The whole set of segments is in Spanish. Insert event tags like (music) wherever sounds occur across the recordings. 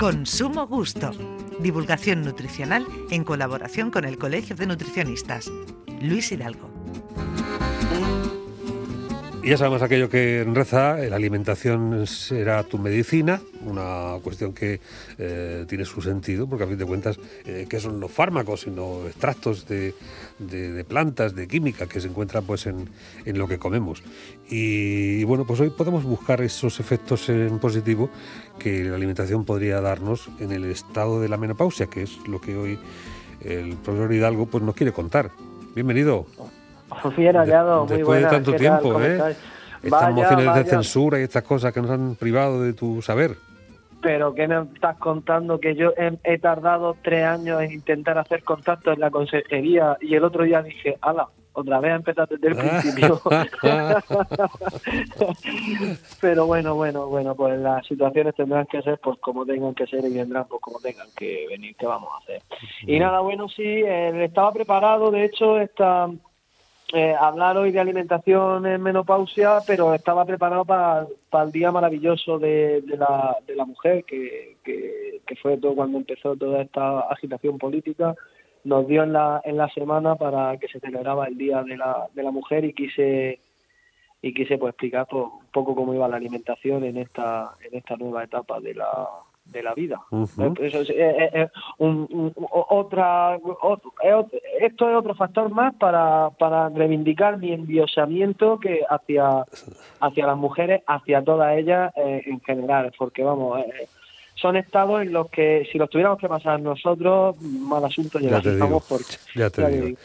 Consumo Gusto. Divulgación nutricional en colaboración con el Colegio de Nutricionistas. Luis Hidalgo. Y ya sabemos aquello que reza, la alimentación será tu medicina, una cuestión que eh, tiene su sentido, porque a fin de cuentas, eh, ¿qué son los fármacos, sino extractos de, plantas, de química que se encuentran pues en, lo que comemos? Y, bueno, pues hoy podemos buscar esos efectos en positivo que la alimentación podría darnos en el estado de la menopausia, que es lo que hoy el profesor Hidalgo pues nos quiere contar. Bienvenido. Bien hallado, muy Después de tanto tiempo, ¿eh? Estas mociones de censura y estas cosas que nos han privado de tu saber. Pero ¿qué me estás contando? Que yo he, tardado tres años en intentar hacer contacto en la consejería y el otro día dije, ala, otra vez a empezar desde el (laughs) principio. (laughs) Pero bueno, bueno, bueno, pues las situaciones tendrán que ser pues como tengan que ser y vendrán pues como tengan que venir, ¿qué vamos a hacer? Y nada, bueno, sí, eh, estaba preparado, de hecho, esta eh, hablar hoy de alimentación en menopausia, pero estaba preparado para, el día maravilloso de, la, de la mujer, que, que, fue todo cuando empezó toda esta agitación política. Nos dio en la, en la semana para que se celebraba el Día de la, de la Mujer y quise y quise pues explicar un poco cómo iba la alimentación en esta en esta nueva etapa de la de la vida. Eso es, un, otra, esto es otro factor más para, para reivindicar mi enviosamiento que hacia, hacia las mujeres, hacia todas ellas eh, en general, porque vamos, eh, son estados en los que si los tuviéramos que pasar nosotros, mal asunto por... Ya te digo.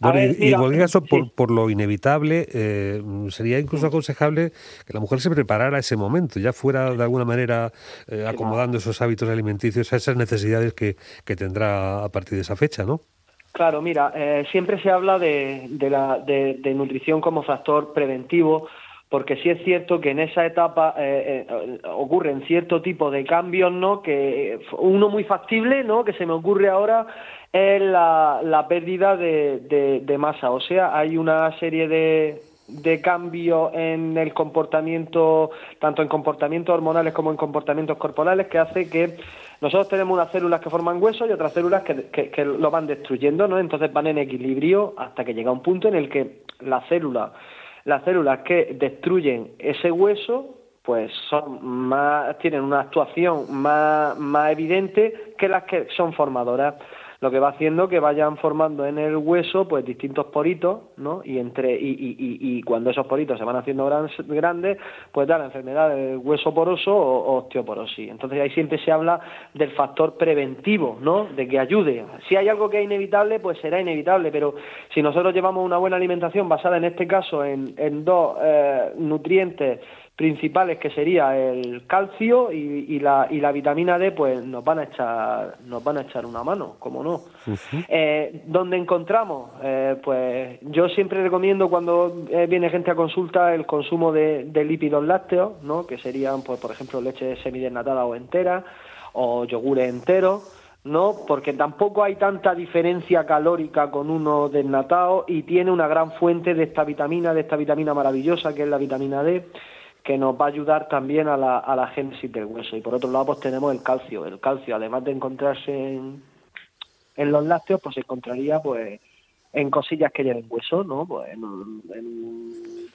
Bueno, y, en cualquier caso, por, lo inevitable, eh, sería incluso aconsejable que la mujer se preparara a ese momento, ya fuera de alguna manera eh, acomodando esos hábitos alimenticios a esas necesidades que, que, tendrá a partir de esa fecha, ¿no? Claro, mira, eh, siempre se habla de, de, la, de, de nutrición como factor preventivo, porque sí es cierto que en esa etapa eh, eh, ocurren cierto tipo de cambios, ¿no? Que uno muy factible, ¿no? Que se me ocurre ahora es la, pérdida de, masa, o sea, hay una serie de, de cambios en el comportamiento, tanto en comportamientos hormonales como en comportamientos corporales, que hace que nosotros tenemos unas células que forman hueso y otras células que, que, lo van destruyendo, ¿no? Entonces van en equilibrio hasta que llega un punto en el que la célula las células que destruyen ese hueso pues son más tienen una actuación más, más evidente que las que son formadoras lo que va haciendo que vayan formando en el hueso pues distintos poritos, ¿no? Y entre y, y, y, cuando esos poritos se van haciendo grandes, pues da la enfermedad del hueso poroso o, osteoporosis. Entonces ahí siempre se habla del factor preventivo, ¿no? De que ayude. Si hay algo que es inevitable, pues será inevitable, pero si nosotros llevamos una buena alimentación basada en este caso en, en dos eh, nutrientes principales que sería el calcio y, la, y la vitamina D pues nos van a echar nos van a echar una mano como no eh, donde encontramos eh, pues yo siempre recomiendo cuando eh, viene gente a consulta el consumo de, lípidos lácteos no que serían pues por ejemplo leche semidesnatada o entera o yogures enteros ¿no? Porque tampoco hay tanta diferencia calórica con uno desnatado y tiene una gran fuente de esta vitamina, de esta vitamina maravillosa que es la vitamina D que nos va a ayudar también a la, a la génesis del hueso. Y por otro lado, pues tenemos el calcio. El calcio, además de encontrarse en, en los lácteos, pues se encontraría pues en cosillas que lleven hueso, ¿no? Pues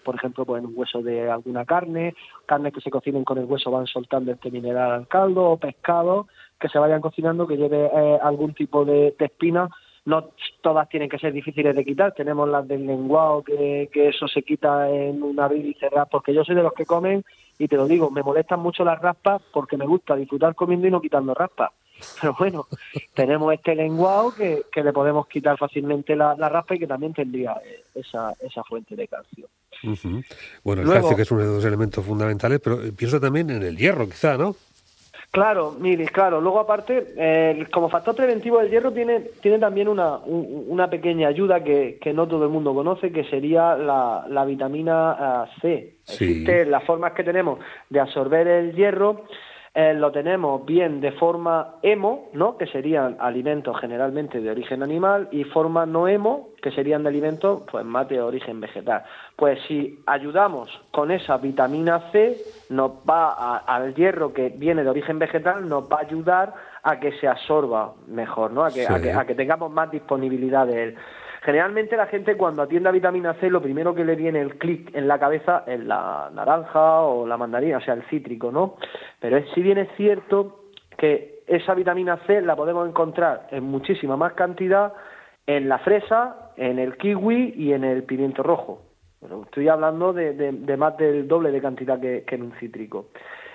por ejemplo, pues en un hueso de alguna carne, carnes que se cocinen con el hueso van soltando este mineral al caldo, o pescado que se vayan cocinando que lleve eh, algún tipo de, de espina no todas tienen que ser difíciles de quitar, tenemos las del lenguado que, que eso se quita en una abrir y cerrar, porque yo soy de los que comen y te lo digo, me molestan mucho las raspas porque me gusta disfrutar comiendo y no quitando raspas. (laughs) Pero bueno, tenemos este lenguado que, que le podemos quitar fácilmente la, la raspa y que también tendría eh, esa, esa fuente de calcio. Bueno, el calcio que es uno de los elementos fundamentales, pero pienso también en el hierro, quizá, ¿no? Claro, mire, claro. Luego, aparte, eh, como factor preventivo del hierro tiene, tiene también una, una pequeña ayuda que, que, no todo el mundo conoce, que sería la, la vitamina eh, C. Sí. las formas que tenemos de absorber el hierro eh, lo tenemos bien de forma hemo, ¿no? que serían alimentos generalmente de origen animal, y forma no hemo, que serían de alimentos pues, más de origen vegetal. Pues si ayudamos con esa vitamina C, nos va al hierro que viene de origen vegetal, nos va a ayudar a que se absorba mejor, ¿no? A que, a que, tengamos más disponibilidad de él. Generalmente la gente cuando atiende a vitamina C lo primero que le viene el clic en la cabeza es la naranja o la mandarina, o sea, el cítrico, ¿no? Pero si bien es cierto que esa vitamina C la podemos encontrar en muchísima más cantidad en la fresa, en el kiwi y en el pimiento rojo. estoy hablando de, más del doble de cantidad que, que en un cítrico.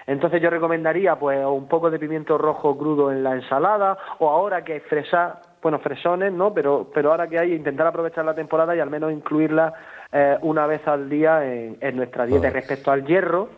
Entonces yo recomendaría pues un poco de pimiento rojo crudo en la ensalada o ahora que fresa bueno, fresones, ¿no? Pero, pero ahora que hay, intentar aprovechar la temporada y al menos incluirla eh, una vez al día en, nuestra dieta. Respecto al hierro,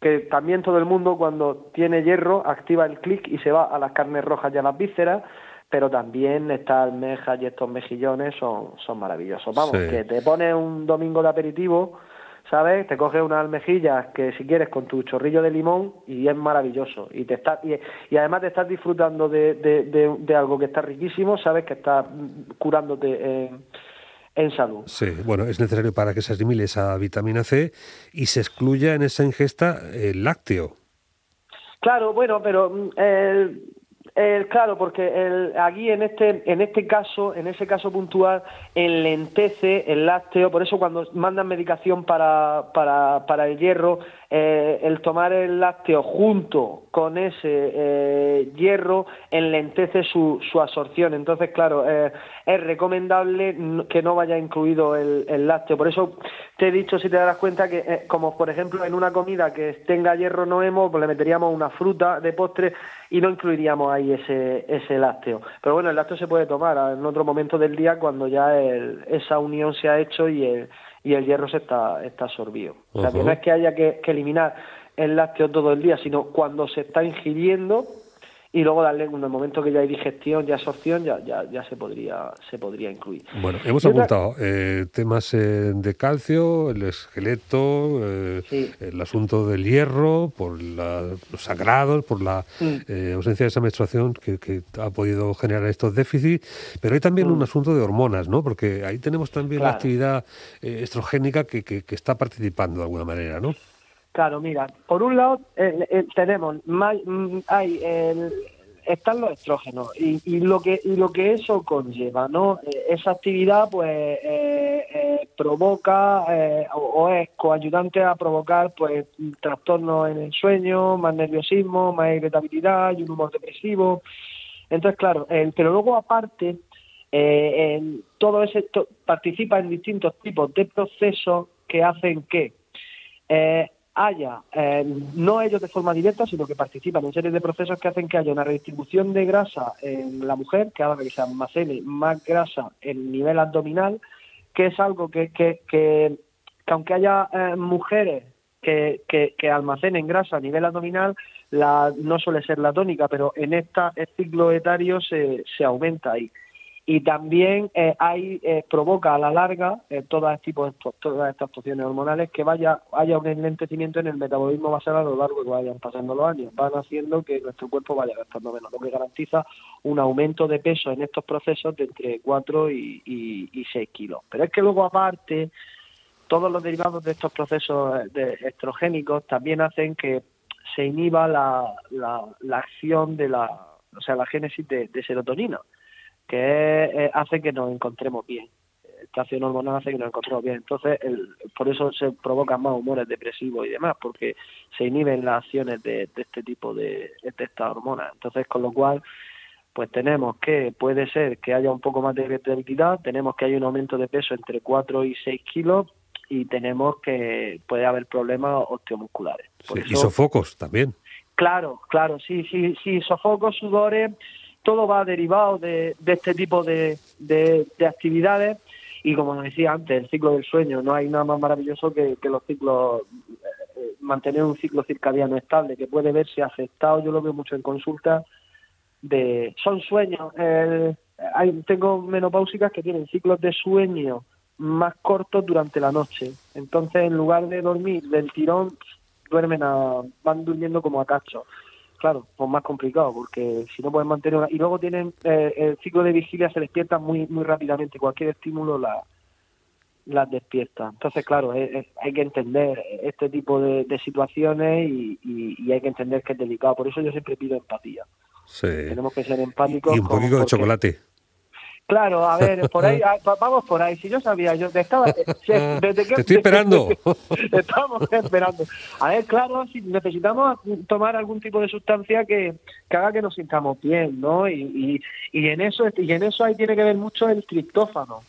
que también todo el mundo cuando tiene hierro activa el clic y se va a las carnes rojas y a las vísceras, pero también estas almejas y estos mejillones son, son maravillosos. Vamos, que te pones un domingo de aperitivo ¿sabes? Te coges unas almejillas que si quieres con tu chorrillo de limón y es maravilloso. Y te está, y, además te estás disfrutando de, de, algo que está riquísimo, sabes que está curándote en, en salud. Sí, bueno, es necesario para que se asimile esa vitamina C y se excluya en esa ingesta el lácteo. Claro, bueno, pero mm, el, claro, porque el, aquí en este, en este caso, en ese caso puntual, enlentece el lácteo, por eso cuando mandan medicación para, para, para el hierro, eh, el tomar el lácteo junto con ese eh, hierro enlentece su, su absorción. Entonces, claro, eh, es recomendable que no vaya incluido el, el, lácteo. Por eso te he dicho, si te das cuenta, que como por ejemplo en una comida que tenga hierro no hemos, pues le meteríamos una fruta de postre y no incluiríamos ahí ese, ese lácteo. Pero bueno, el lácteo se puede tomar en otro momento del día cuando ya esa unión se ha hecho y el y el hierro se está, está absorbido. O sea, que no es que haya que, que eliminar el lácteo todo el día, sino cuando se está ingiriendo, y luego darle en el momento que ya hay digestión y absorción ya, ya, ya se podría se podría incluir. Bueno, hemos apuntado eh, temas eh, de calcio, el esqueleto, eh, el asunto del hierro, por los sagrados, por la mm. ausencia de esa menstruación que, que, ha podido generar estos déficits, pero hay también mm. un asunto de hormonas, ¿no? Porque ahí tenemos también la actividad estrogénica que, que, que está participando de alguna manera, ¿no? Claro, mira, por un lado eh, eh, tenemos mm, hay el, están los estrógenos y, y, lo que y lo que eso conlleva, ¿no? Eh, esa actividad pues provoca o, es coayudante a provocar pues trastornos en el sueño, más nerviosismo, más irritabilidad y un humor depresivo. Entonces, claro, pero luego aparte todo ese participa en distintos tipos de procesos que hacen que haya, eh, no ellos de forma directa, sino que participan en series de procesos que hacen que haya una redistribución de grasa en la mujer, que haga que se almacene más grasa en nivel abdominal, que es algo que, que, que, aunque haya eh, mujeres que, que, almacenen grasa a nivel abdominal, la, no suele ser la tónica, pero en este ciclo etario se, se aumenta ahí también eh, hay eh, provoca a la larga eh, todas, tipo de, todas estas actuaciones hormonales que vaya haya un enlentecimiento en el metabolismo basal a lo largo de que vayan pasando los años. Van haciendo que nuestro cuerpo vaya gastando menos lo que garantiza un aumento de peso en estos procesos de entre 4 y, y, 6 kilos. Pero es que luego aparte todos los derivados de estos procesos de estrogénicos también hacen que se inhiba la, la, acción de la o sea la génesis de serotonina que eh, hace que nos encontremos bien. Esta acción hormonal hace que nos encontremos bien. Entonces, por eso se provocan más humores depresivos y demás, porque se inhiben las acciones de, este tipo de, de estas hormonas. Entonces, con lo cual, pues tenemos que puede ser que haya un poco más de irritabilidad, tenemos que haya un aumento de peso entre 4 y 6 kilos y tenemos que puede haber problemas osteomusculares. y sofocos también. Claro, claro, sí, sí, sí, sofocos, sudores, todo va derivado de, este tipo de, actividades. Y como decía antes, el ciclo del sueño, no hay nada más maravilloso que, los ciclos, eh, mantener un ciclo circadiano estable, que puede verse afectado, yo lo veo mucho en consulta, de son sueños, hay, tengo menopáusicas que tienen ciclos de sueño más cortos durante la noche, entonces en lugar de dormir del tirón, duermen a, van durmiendo como a cacho claro, pues más complicado, porque si no pueden mantener Y luego tienen, eh, el ciclo de vigilia se despierta muy muy rápidamente, cualquier estímulo la, las despierta. Entonces, claro, hay que entender este tipo de, situaciones y, hay que entender que es delicado. Por eso yo siempre pido empatía. Sí. Tenemos que ser empáticos. Y un poquito de chocolate. Claro, a ver, por ahí, (laughs) ah, vamos por ahí. Si yo sabía, yo estaba. (laughs) Desde que, Te estoy esperando. (laughs) estamos esperando. A ver, claro, si necesitamos tomar algún tipo de sustancia que, haga que nos sintamos bien, ¿no? Y, y, en eso y en eso ahí tiene que ver mucho el triptófano.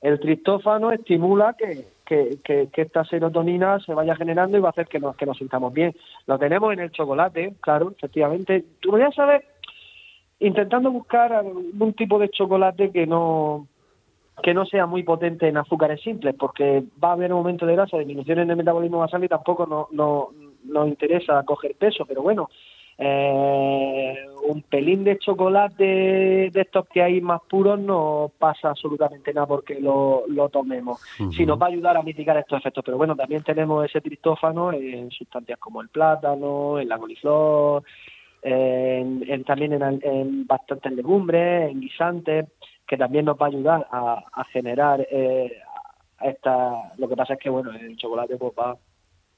El triptófano estimula que, que, que, esta serotonina se vaya generando y va a hacer que nos, que nos sintamos bien. Lo tenemos en el chocolate, claro, efectivamente. Tú podrías saber intentando buscar algún tipo de chocolate que no que no sea muy potente en azúcares simples, porque va a haber un momento de grasa, disminución en el metabolismo basal y tampoco no, no, nos interesa coger peso, pero bueno, eh, un pelín de chocolate de estos que hay más puros no pasa absolutamente nada porque lo, lo tomemos, si nos va a ayudar a mitigar estos efectos. Pero bueno, también tenemos ese tristófano en sustancias como el plátano, el la coliflor, en, también en, bastantes legumbres, en guisantes, que también nos va a ayudar a, generar eh, esta. Lo que pasa es que, bueno, el chocolate pues, va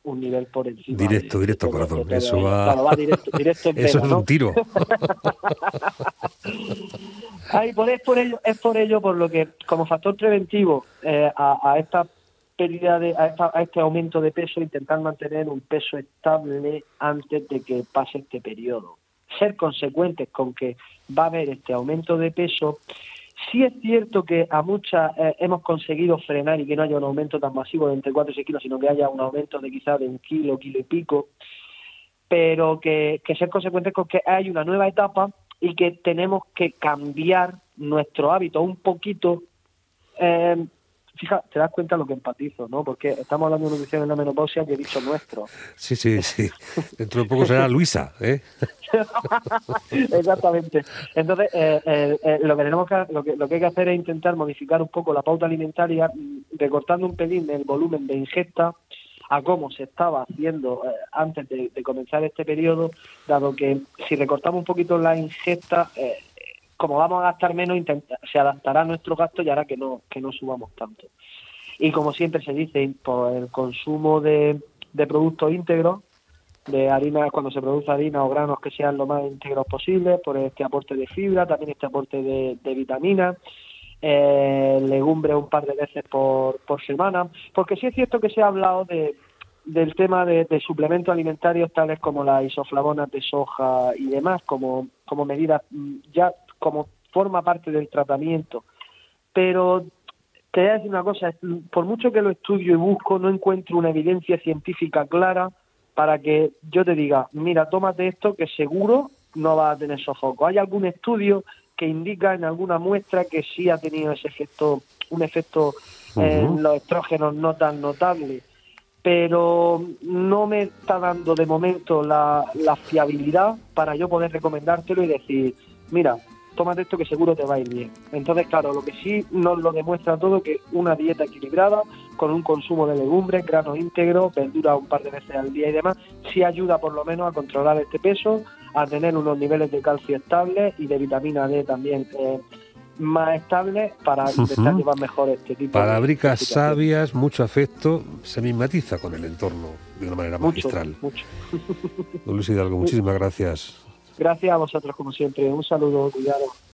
un nivel por encima. Directo, directo, corazón. eso va. directo, directo (laughs) Eso es un tiro. (laughs) Ay, por, es, por ello, es por ello por lo que, como factor preventivo eh, a, esta pérdida de, a, a, este aumento de peso, intentar mantener un peso estable antes de que pase este periodo. Ser consecuentes con que va a haber este aumento de peso. Sí es cierto que a muchas eh, hemos conseguido frenar y que no haya un aumento tan masivo de entre 4 y 6 kilos, sino que haya un aumento de quizás de un kilo, kilo y pico, pero que, que ser consecuentes con que hay una nueva etapa y que tenemos que cambiar nuestro hábito un poquito eh, fija, te das cuenta lo que empatizo, ¿no? Porque estamos hablando de nutrición en la menopausia que he dicho nuestro. Sí, sí, sí. Dentro de poco será (laughs) Luisa, ¿eh? (laughs) Exactamente. Entonces, eh, eh, eh, lo que tenemos que, lo que, lo que hay que hacer es intentar modificar un poco la pauta alimentaria, mm, recortando un pelín el volumen de ingesta a cómo se estaba haciendo antes de, de, comenzar este periodo, dado que si recortamos un poquito la ingesta, eh, como vamos a gastar menos, se adaptará a nuestro gasto y hará que no, que no subamos tanto. Y como siempre se dice, por el consumo de, de productos íntegros, de harina, cuando se produce harina o granos que sean lo más íntegros posible, por este aporte de fibra, también este aporte de, vitaminas, eh, legumbre un par de veces por, por semana, porque sí es cierto que se ha hablado de, del tema de, de, suplementos alimentarios tales como las isoflavonas de soja y demás, como, como medidas mm, ya como forma parte del tratamiento. Pero te voy a decir una cosa, por mucho que lo estudio y busco, no encuentro una evidencia científica clara para que yo te diga, mira, tómate esto que seguro no va a tener sofoco. Hay algún estudio que indica en alguna muestra que sí ha tenido ese efecto, un efecto en los estrógenos no tan notable, pero no me está dando de momento la, la fiabilidad para yo poder recomendártelo y decir, mira, tómate esto que seguro te va a ir bien. Entonces, claro, lo que sí nos lo demuestra todo que una dieta equilibrada, con un consumo de legumbres, granos íntegros, verduras un par de veces al día y demás, sí ayuda por lo menos a controlar este peso, a tener unos niveles de calcio estables y de vitamina D también eh, más estables para intentar llevar mejor este tipo Palabricas sabias, mucho afecto, se mimetiza con el entorno de una manera magistral. Mucho. Don Luis Hidalgo, (laughs) muchísimas gracias. Gracias a vosotros, como siempre. Un saludo, cuidado.